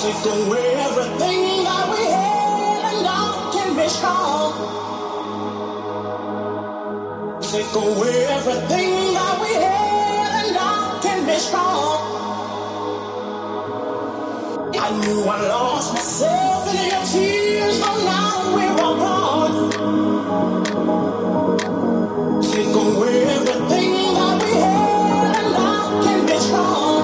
take away everything that we had and now can be strong. Take away everything that we had and now can be strong. I knew I lost myself in your tears, but now we're born. Take away everything that we had and now can be strong.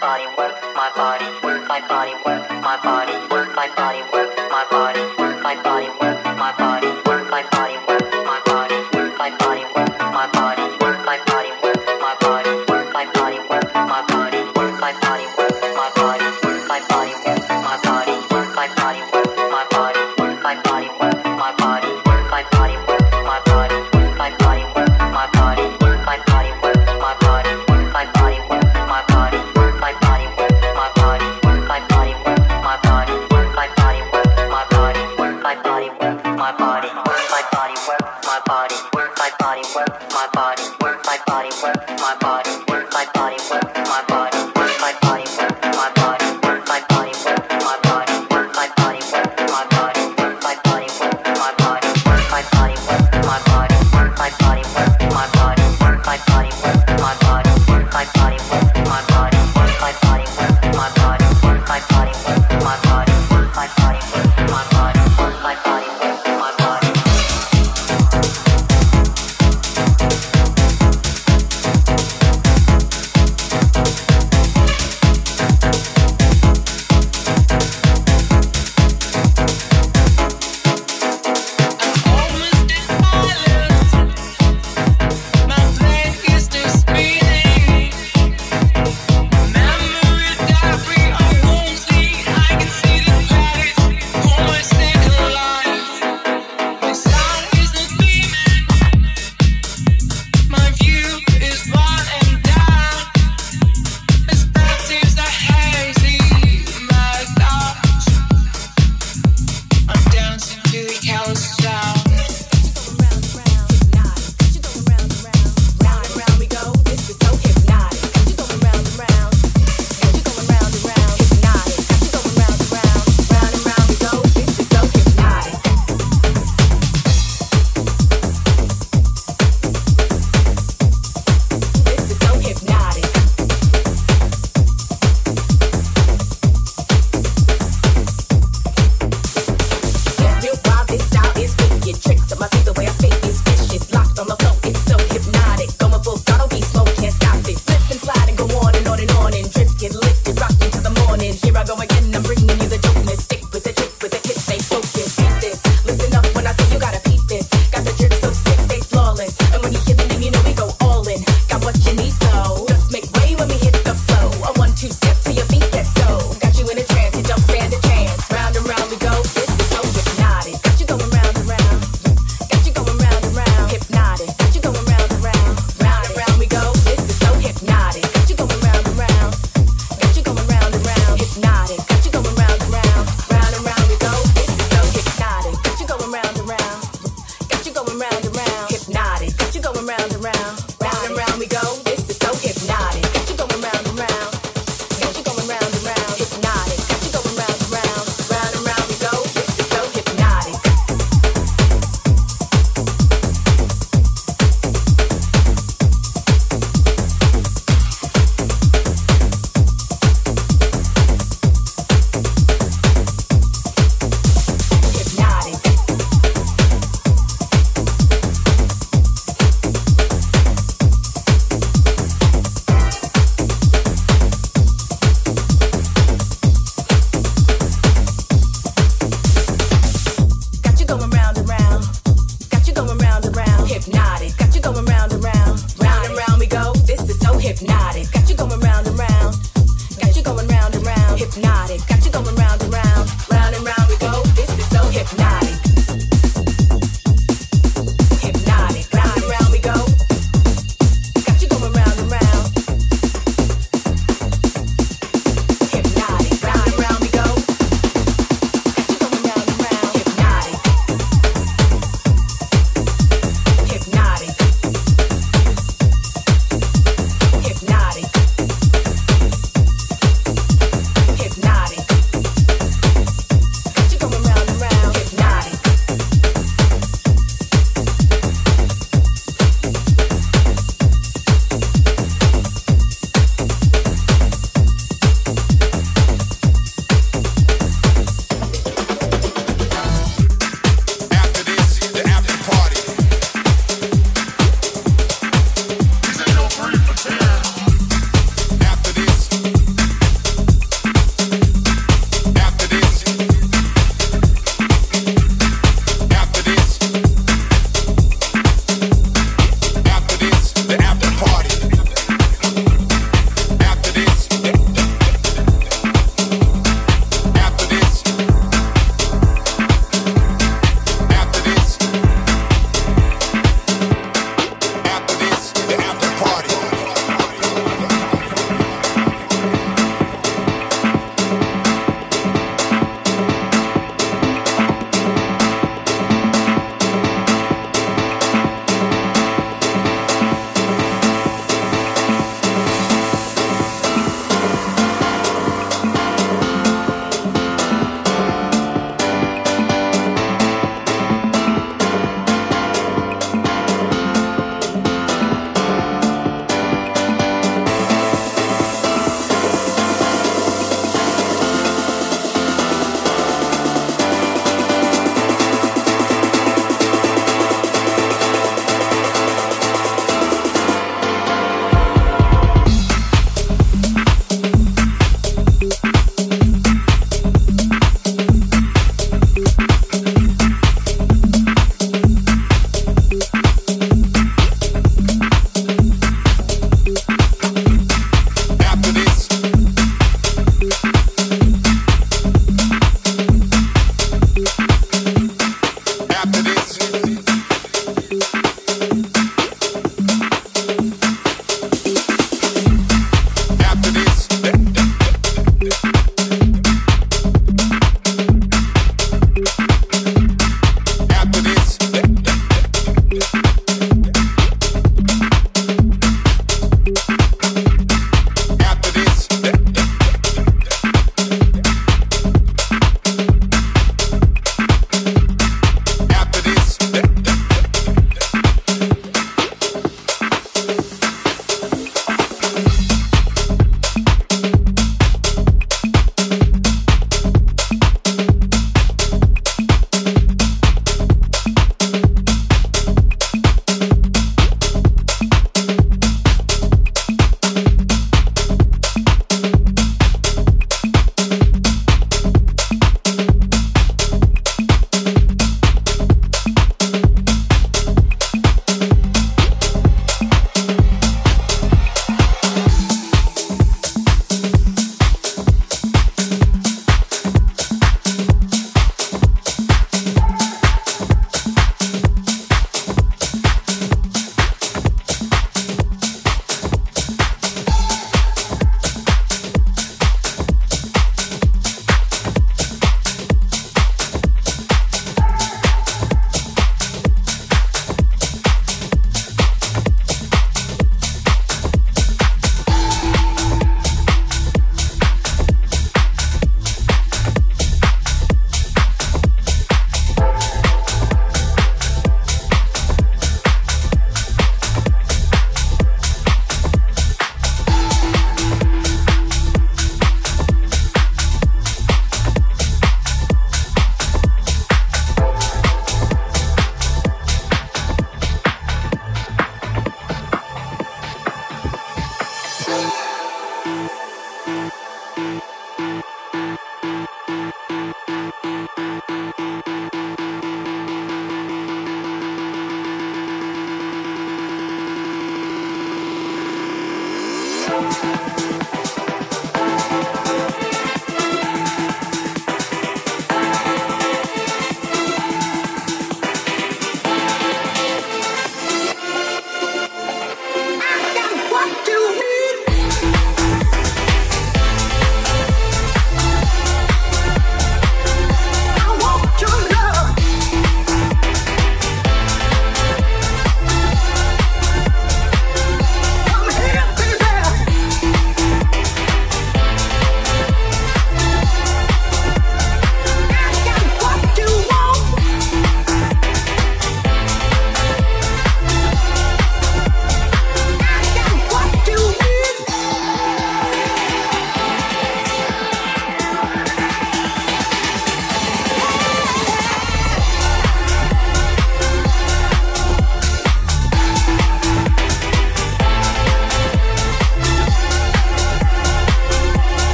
My body,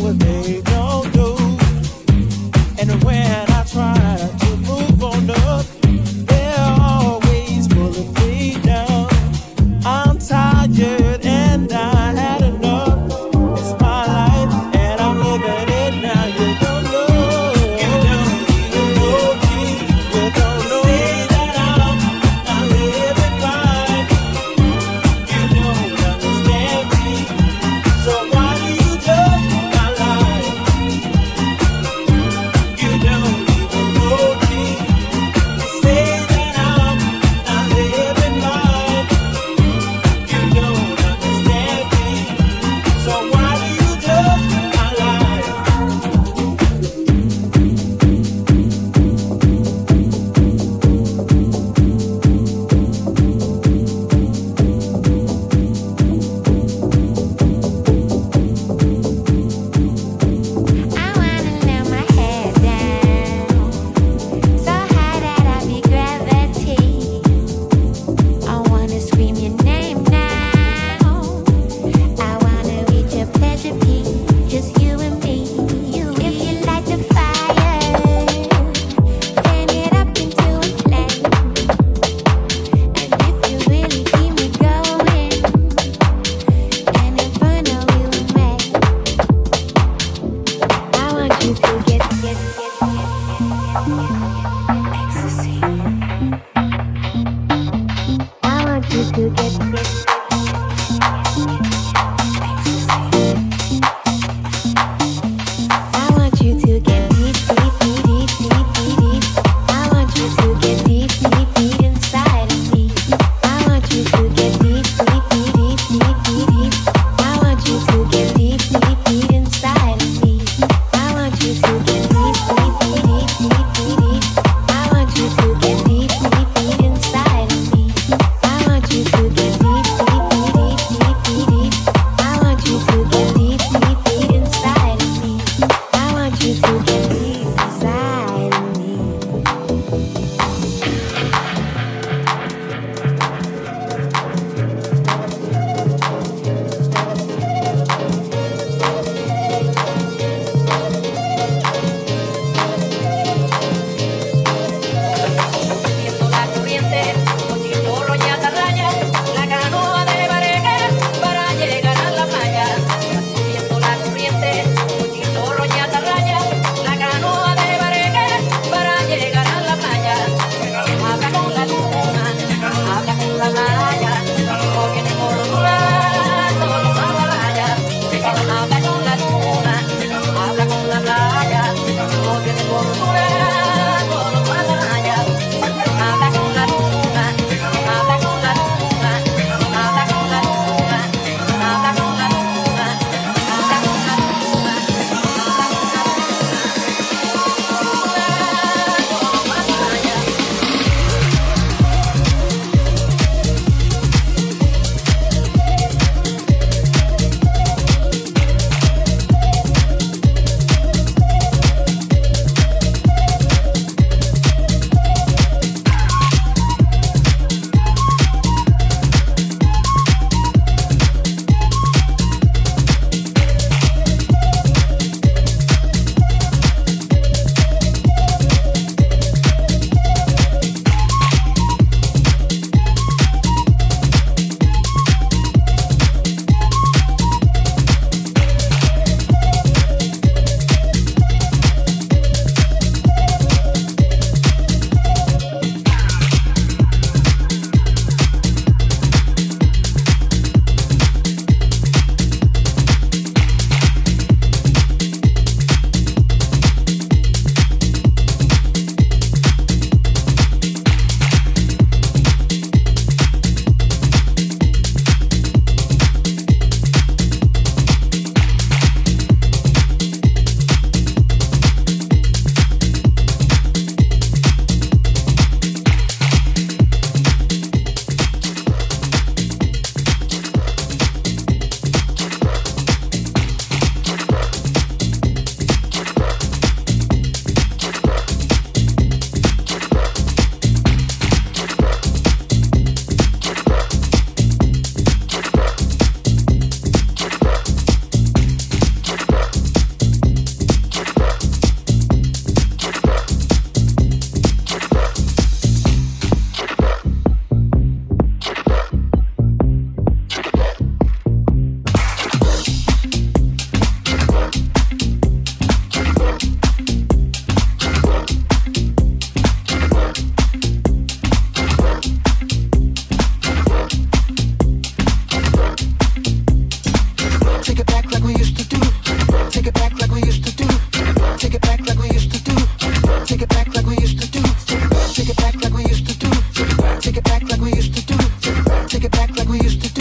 nowadays. back like we used to do. Take it back like we used to do. Take it back like we used to do.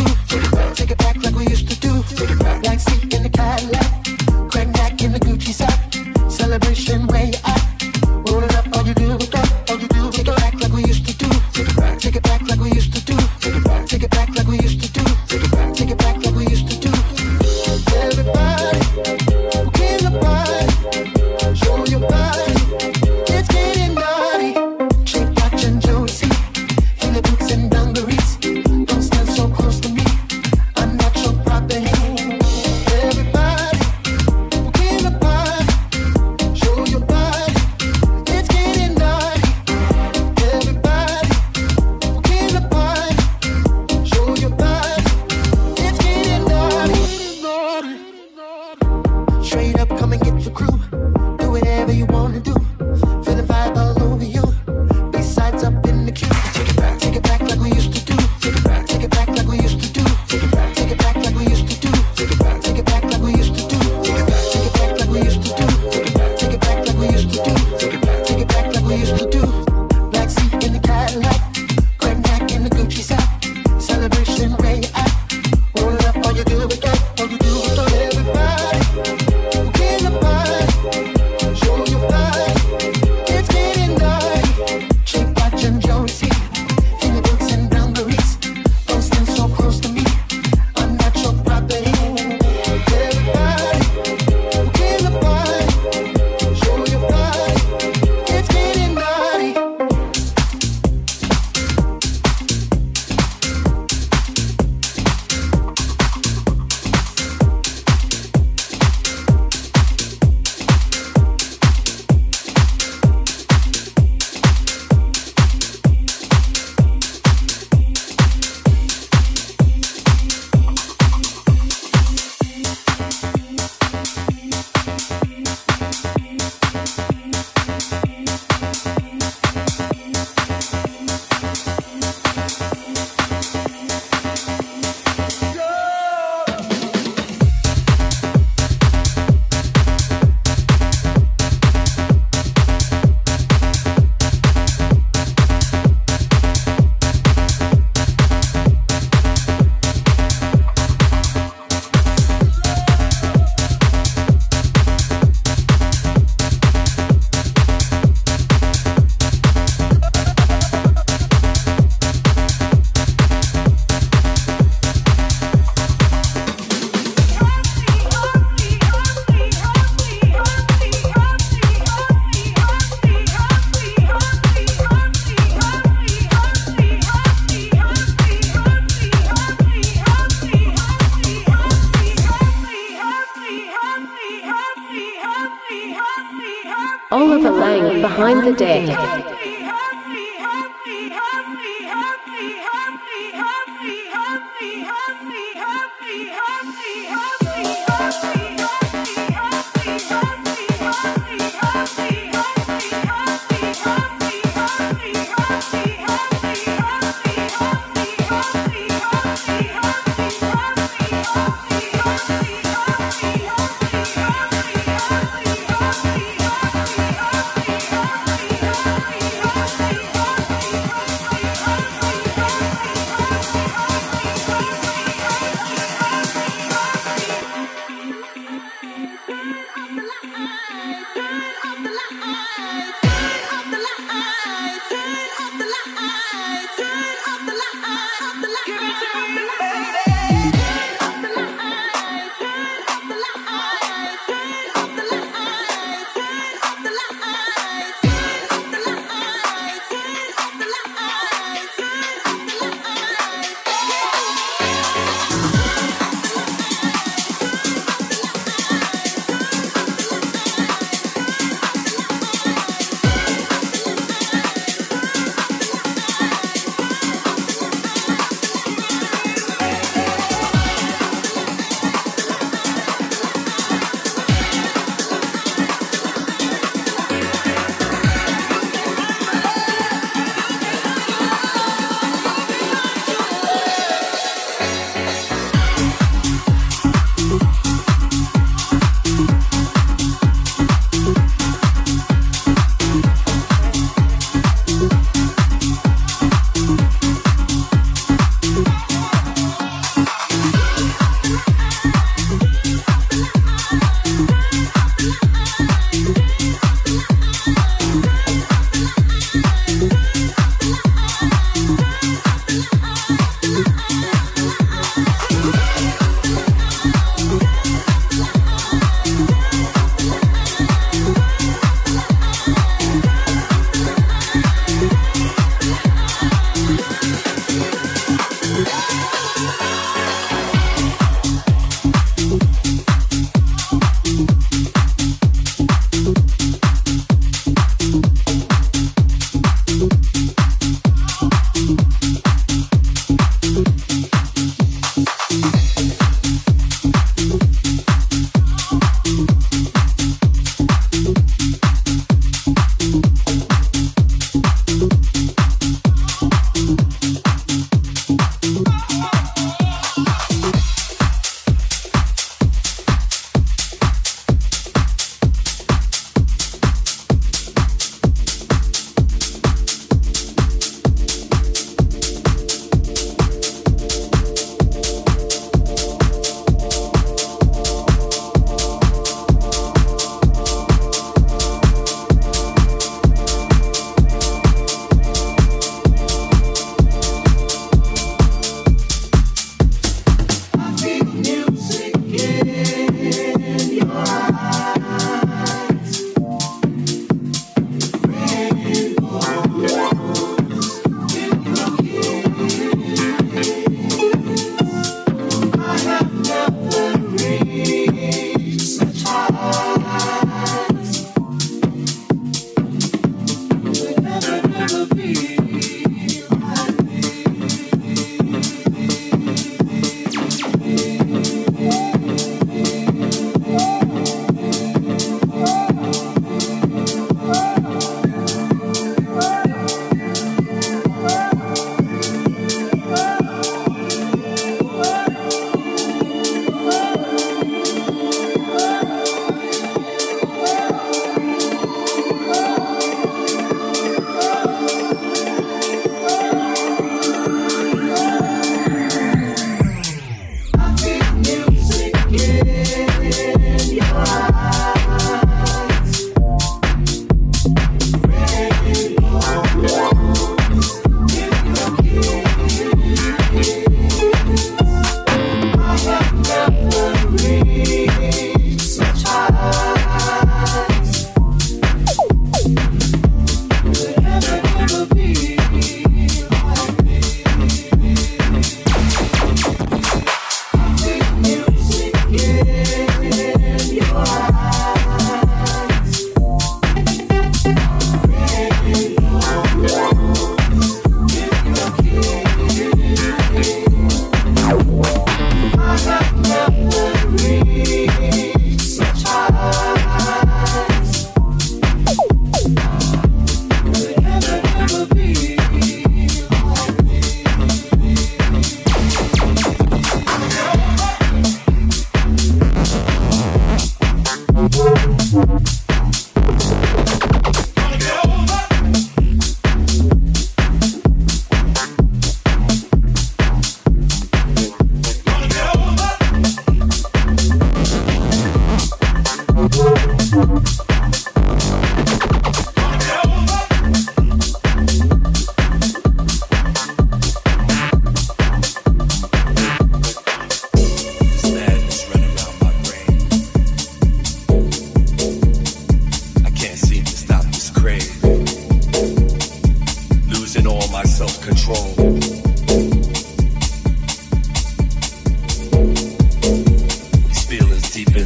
The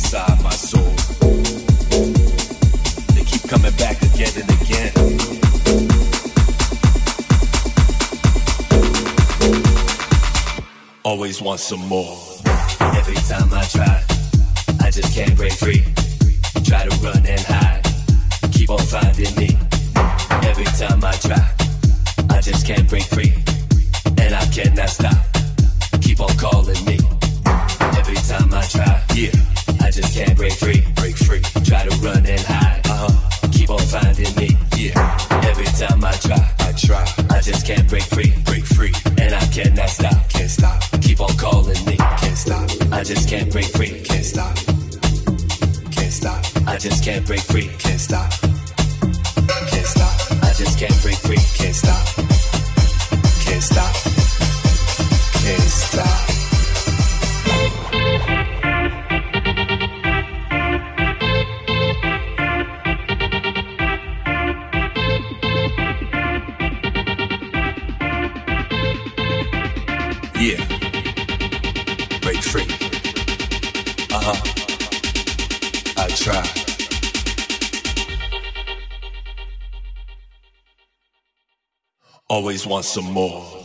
inside my soul. They keep coming back again and again. Always want some more. Every time I try, I just can't break free. Try to run and hide, keep on finding me. Every time I try, I just can't break free. And I cannot stop, keep on calling me. Every time I try, yeah, just can't break free. Break free. Try to run and hide, uh huh. Keep on finding me, yeah. Every time I try, I try, I just can't break free. Break free. And I cannot stop, can't stop. Keep on calling me, can't stop. I just can't break free, can't stop. Can't stop. I just can't break free, can't stop. Can't stop. I just can't break free, can't stop. Always want some more.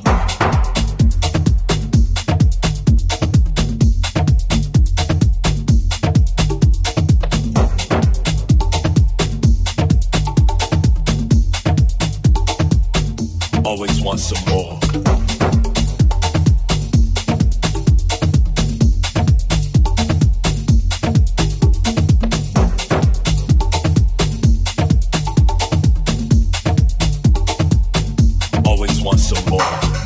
Always want some more.